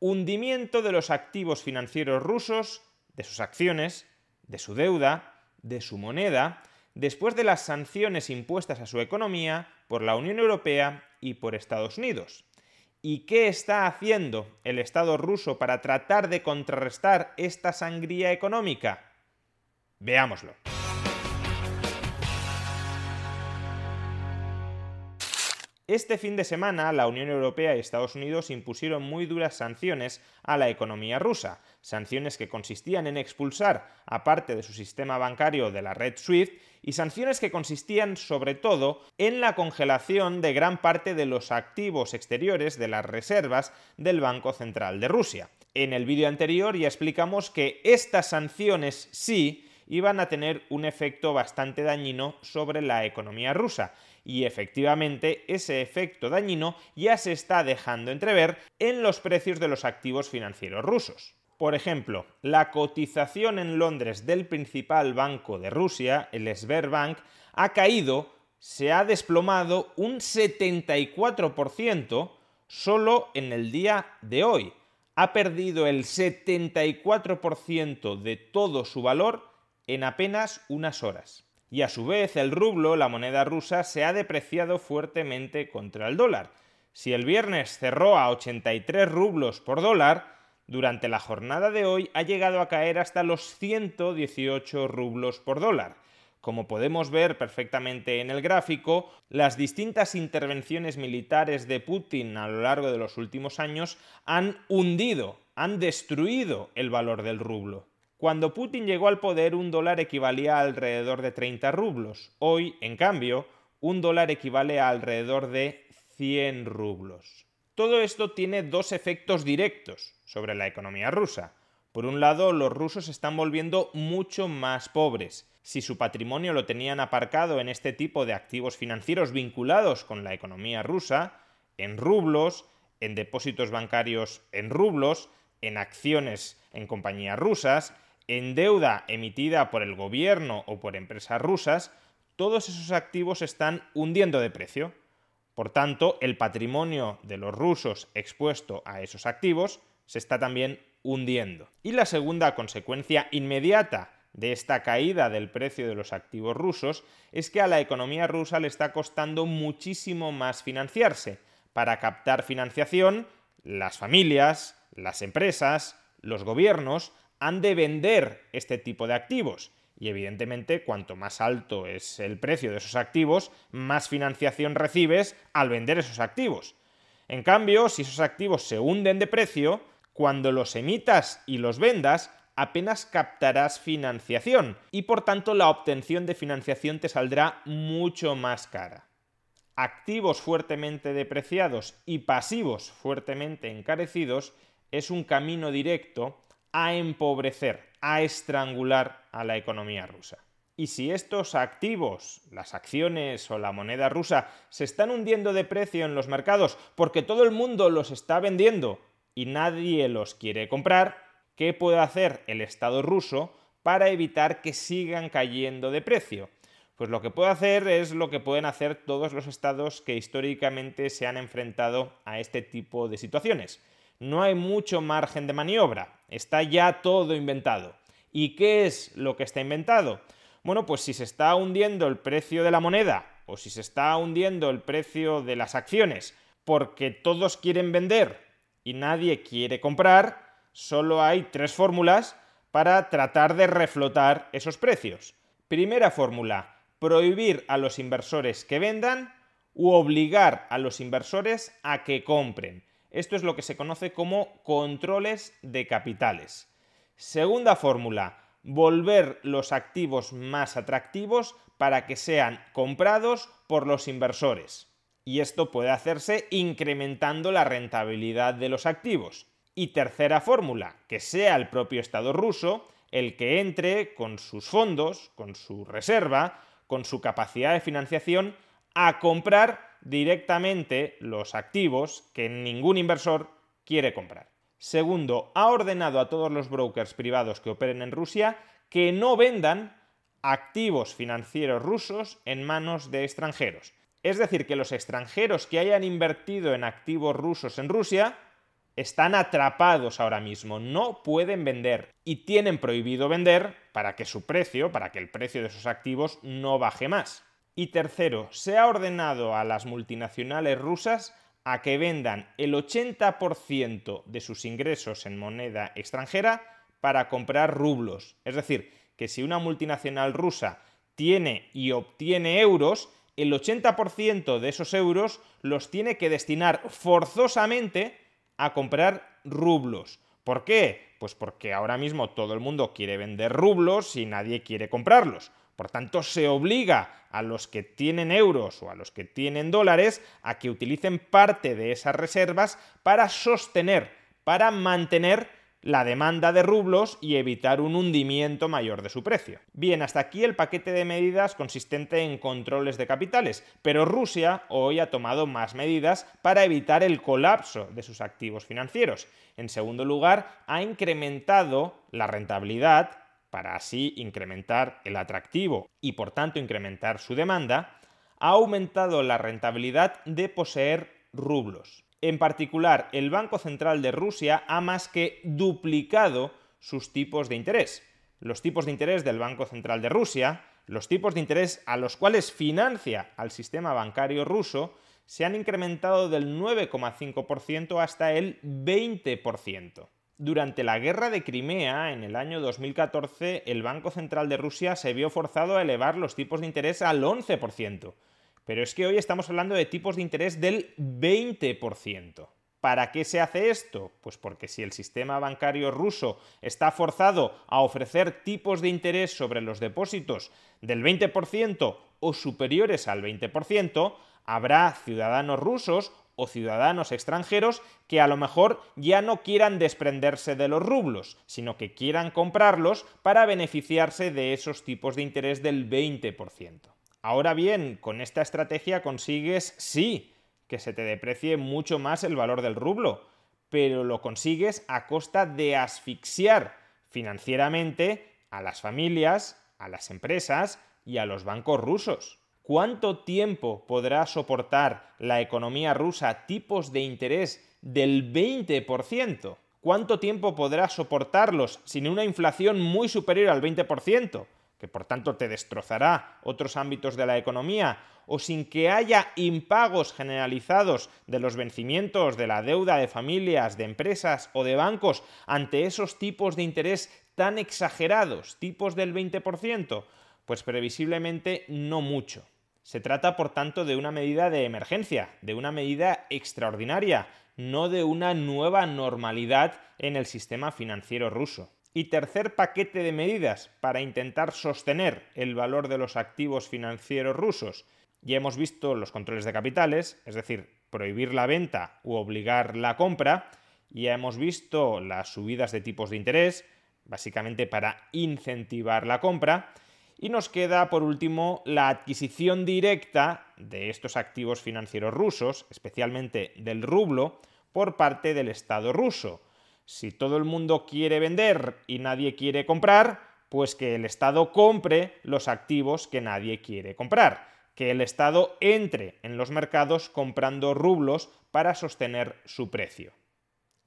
Hundimiento de los activos financieros rusos, de sus acciones, de su deuda, de su moneda, después de las sanciones impuestas a su economía por la Unión Europea y por Estados Unidos. ¿Y qué está haciendo el Estado ruso para tratar de contrarrestar esta sangría económica? Veámoslo. Este fin de semana, la Unión Europea y Estados Unidos impusieron muy duras sanciones a la economía rusa, sanciones que consistían en expulsar a parte de su sistema bancario de la red SWIFT y sanciones que consistían sobre todo en la congelación de gran parte de los activos exteriores de las reservas del Banco Central de Rusia. En el vídeo anterior ya explicamos que estas sanciones sí iban a tener un efecto bastante dañino sobre la economía rusa y efectivamente ese efecto dañino ya se está dejando entrever en los precios de los activos financieros rusos. Por ejemplo, la cotización en Londres del principal banco de Rusia, el Sberbank, ha caído, se ha desplomado un 74% solo en el día de hoy. Ha perdido el 74% de todo su valor en apenas unas horas y a su vez el rublo, la moneda rusa, se ha depreciado fuertemente contra el dólar. Si el viernes cerró a 83 rublos por dólar, durante la jornada de hoy ha llegado a caer hasta los 118 rublos por dólar. Como podemos ver perfectamente en el gráfico, las distintas intervenciones militares de Putin a lo largo de los últimos años han hundido, han destruido el valor del rublo. Cuando Putin llegó al poder, un dólar equivalía a alrededor de 30 rublos. Hoy, en cambio, un dólar equivale a alrededor de 100 rublos. Todo esto tiene dos efectos directos sobre la economía rusa. Por un lado, los rusos se están volviendo mucho más pobres. Si su patrimonio lo tenían aparcado en este tipo de activos financieros vinculados con la economía rusa, en rublos, en depósitos bancarios en rublos, en acciones en compañías rusas, en deuda emitida por el gobierno o por empresas rusas, todos esos activos están hundiendo de precio. Por tanto, el patrimonio de los rusos expuesto a esos activos se está también hundiendo. Y la segunda consecuencia inmediata de esta caída del precio de los activos rusos es que a la economía rusa le está costando muchísimo más financiarse. Para captar financiación, las familias, las empresas, los gobiernos han de vender este tipo de activos. Y evidentemente, cuanto más alto es el precio de esos activos, más financiación recibes al vender esos activos. En cambio, si esos activos se hunden de precio, cuando los emitas y los vendas, apenas captarás financiación y por tanto la obtención de financiación te saldrá mucho más cara. Activos fuertemente depreciados y pasivos fuertemente encarecidos es un camino directo a empobrecer, a estrangular a la economía rusa. Y si estos activos, las acciones o la moneda rusa, se están hundiendo de precio en los mercados porque todo el mundo los está vendiendo y nadie los quiere comprar, ¿qué puede hacer el Estado ruso para evitar que sigan cayendo de precio? Pues lo que puede hacer es lo que pueden hacer todos los estados que históricamente se han enfrentado a este tipo de situaciones no hay mucho margen de maniobra, está ya todo inventado. ¿Y qué es lo que está inventado? Bueno, pues si se está hundiendo el precio de la moneda o si se está hundiendo el precio de las acciones porque todos quieren vender y nadie quiere comprar, solo hay tres fórmulas para tratar de reflotar esos precios. Primera fórmula, prohibir a los inversores que vendan u obligar a los inversores a que compren. Esto es lo que se conoce como controles de capitales. Segunda fórmula, volver los activos más atractivos para que sean comprados por los inversores. Y esto puede hacerse incrementando la rentabilidad de los activos. Y tercera fórmula, que sea el propio Estado ruso el que entre con sus fondos, con su reserva, con su capacidad de financiación, a comprar directamente los activos que ningún inversor quiere comprar. Segundo, ha ordenado a todos los brokers privados que operen en Rusia que no vendan activos financieros rusos en manos de extranjeros. Es decir, que los extranjeros que hayan invertido en activos rusos en Rusia están atrapados ahora mismo, no pueden vender y tienen prohibido vender para que su precio, para que el precio de sus activos no baje más. Y tercero, se ha ordenado a las multinacionales rusas a que vendan el 80% de sus ingresos en moneda extranjera para comprar rublos. Es decir, que si una multinacional rusa tiene y obtiene euros, el 80% de esos euros los tiene que destinar forzosamente a comprar rublos. ¿Por qué? Pues porque ahora mismo todo el mundo quiere vender rublos y nadie quiere comprarlos. Por tanto, se obliga a los que tienen euros o a los que tienen dólares a que utilicen parte de esas reservas para sostener, para mantener la demanda de rublos y evitar un hundimiento mayor de su precio. Bien, hasta aquí el paquete de medidas consistente en controles de capitales, pero Rusia hoy ha tomado más medidas para evitar el colapso de sus activos financieros. En segundo lugar, ha incrementado la rentabilidad para así incrementar el atractivo y por tanto incrementar su demanda, ha aumentado la rentabilidad de poseer rublos. En particular, el Banco Central de Rusia ha más que duplicado sus tipos de interés. Los tipos de interés del Banco Central de Rusia, los tipos de interés a los cuales financia al sistema bancario ruso, se han incrementado del 9,5% hasta el 20%. Durante la guerra de Crimea, en el año 2014, el Banco Central de Rusia se vio forzado a elevar los tipos de interés al 11%. Pero es que hoy estamos hablando de tipos de interés del 20%. ¿Para qué se hace esto? Pues porque si el sistema bancario ruso está forzado a ofrecer tipos de interés sobre los depósitos del 20% o superiores al 20%, habrá ciudadanos rusos o ciudadanos extranjeros que a lo mejor ya no quieran desprenderse de los rublos, sino que quieran comprarlos para beneficiarse de esos tipos de interés del 20%. Ahora bien, con esta estrategia consigues, sí, que se te deprecie mucho más el valor del rublo, pero lo consigues a costa de asfixiar financieramente a las familias, a las empresas y a los bancos rusos. ¿Cuánto tiempo podrá soportar la economía rusa tipos de interés del 20%? ¿Cuánto tiempo podrá soportarlos sin una inflación muy superior al 20%? que por tanto te destrozará otros ámbitos de la economía, o sin que haya impagos generalizados de los vencimientos de la deuda de familias, de empresas o de bancos ante esos tipos de interés tan exagerados, tipos del 20%, pues previsiblemente no mucho. Se trata, por tanto, de una medida de emergencia, de una medida extraordinaria, no de una nueva normalidad en el sistema financiero ruso. Y tercer paquete de medidas para intentar sostener el valor de los activos financieros rusos. Ya hemos visto los controles de capitales, es decir, prohibir la venta u obligar la compra. Ya hemos visto las subidas de tipos de interés, básicamente para incentivar la compra. Y nos queda, por último, la adquisición directa de estos activos financieros rusos, especialmente del rublo, por parte del Estado ruso. Si todo el mundo quiere vender y nadie quiere comprar, pues que el Estado compre los activos que nadie quiere comprar, que el Estado entre en los mercados comprando rublos para sostener su precio.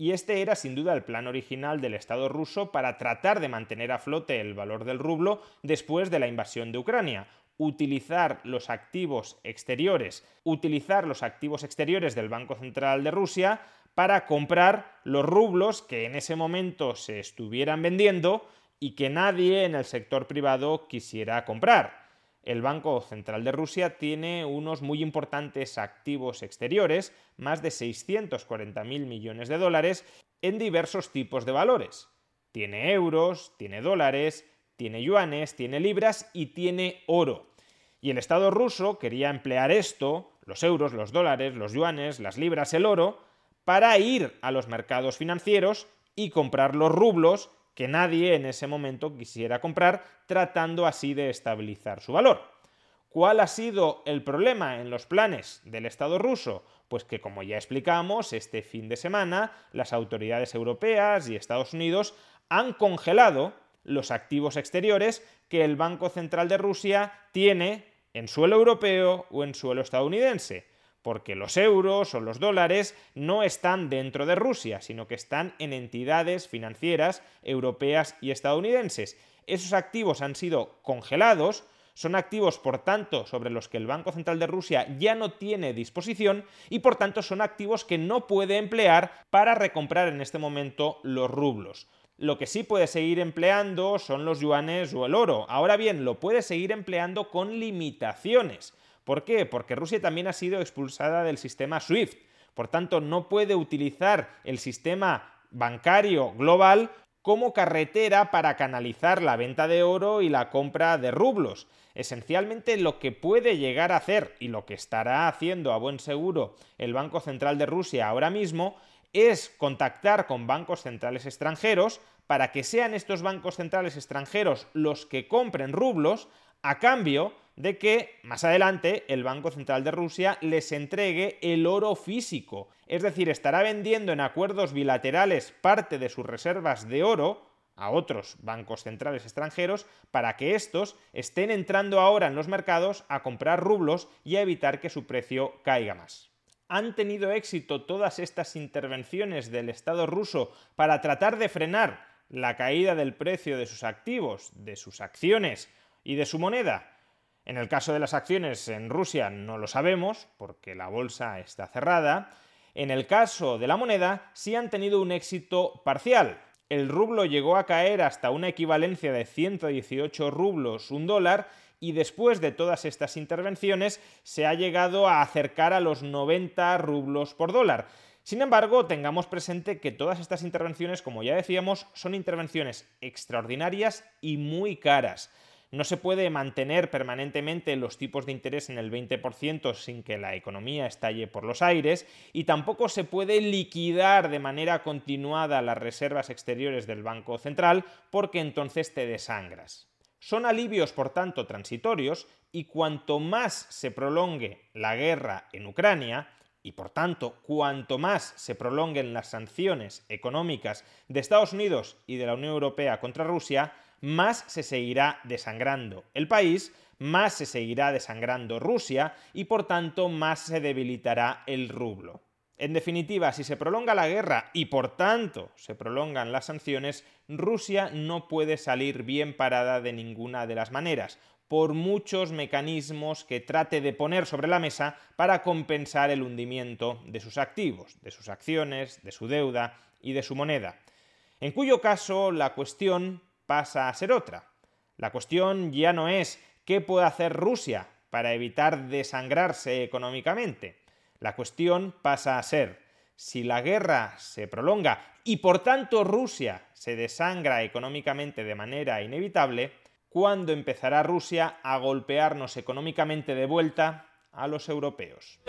Y este era sin duda el plan original del Estado ruso para tratar de mantener a flote el valor del rublo después de la invasión de Ucrania, utilizar los activos exteriores, utilizar los activos exteriores del Banco Central de Rusia para comprar los rublos que en ese momento se estuvieran vendiendo y que nadie en el sector privado quisiera comprar el Banco Central de Rusia tiene unos muy importantes activos exteriores, más de 640.000 millones de dólares, en diversos tipos de valores. Tiene euros, tiene dólares, tiene yuanes, tiene libras y tiene oro. Y el Estado ruso quería emplear esto, los euros, los dólares, los yuanes, las libras, el oro, para ir a los mercados financieros y comprar los rublos que nadie en ese momento quisiera comprar, tratando así de estabilizar su valor. ¿Cuál ha sido el problema en los planes del Estado ruso? Pues que, como ya explicamos, este fin de semana las autoridades europeas y Estados Unidos han congelado los activos exteriores que el Banco Central de Rusia tiene en suelo europeo o en suelo estadounidense, porque los euros o los dólares no están dentro de Rusia, sino que están en entidades financieras europeas y estadounidenses. Esos activos han sido congelados, son activos, por tanto, sobre los que el Banco Central de Rusia ya no tiene disposición y, por tanto, son activos que no puede emplear para recomprar en este momento los rublos. Lo que sí puede seguir empleando son los yuanes o el oro. Ahora bien, lo puede seguir empleando con limitaciones. ¿Por qué? Porque Rusia también ha sido expulsada del sistema SWIFT. Por tanto, no puede utilizar el sistema bancario global como carretera para canalizar la venta de oro y la compra de rublos. Esencialmente lo que puede llegar a hacer y lo que estará haciendo a buen seguro el Banco Central de Rusia ahora mismo es contactar con bancos centrales extranjeros para que sean estos bancos centrales extranjeros los que compren rublos a cambio de que más adelante el Banco Central de Rusia les entregue el oro físico. Es decir, estará vendiendo en acuerdos bilaterales parte de sus reservas de oro a otros bancos centrales extranjeros para que estos estén entrando ahora en los mercados a comprar rublos y a evitar que su precio caiga más han tenido éxito todas estas intervenciones del Estado ruso para tratar de frenar la caída del precio de sus activos, de sus acciones y de su moneda? En el caso de las acciones en Rusia no lo sabemos, porque la bolsa está cerrada. En el caso de la moneda sí han tenido un éxito parcial. El rublo llegó a caer hasta una equivalencia de 118 rublos un dólar y después de todas estas intervenciones se ha llegado a acercar a los 90 rublos por dólar. Sin embargo, tengamos presente que todas estas intervenciones, como ya decíamos, son intervenciones extraordinarias y muy caras. No se puede mantener permanentemente los tipos de interés en el 20% sin que la economía estalle por los aires y tampoco se puede liquidar de manera continuada las reservas exteriores del Banco Central porque entonces te desangras. Son alivios, por tanto, transitorios y cuanto más se prolongue la guerra en Ucrania, y por tanto, cuanto más se prolonguen las sanciones económicas de Estados Unidos y de la Unión Europea contra Rusia, más se seguirá desangrando el país, más se seguirá desangrando Rusia y por tanto más se debilitará el rublo. En definitiva, si se prolonga la guerra y por tanto se prolongan las sanciones, Rusia no puede salir bien parada de ninguna de las maneras, por muchos mecanismos que trate de poner sobre la mesa para compensar el hundimiento de sus activos, de sus acciones, de su deuda y de su moneda. En cuyo caso la cuestión pasa a ser otra. La cuestión ya no es qué puede hacer Rusia para evitar desangrarse económicamente. La cuestión pasa a ser, si la guerra se prolonga y por tanto Rusia se desangra económicamente de manera inevitable, ¿cuándo empezará Rusia a golpearnos económicamente de vuelta a los europeos?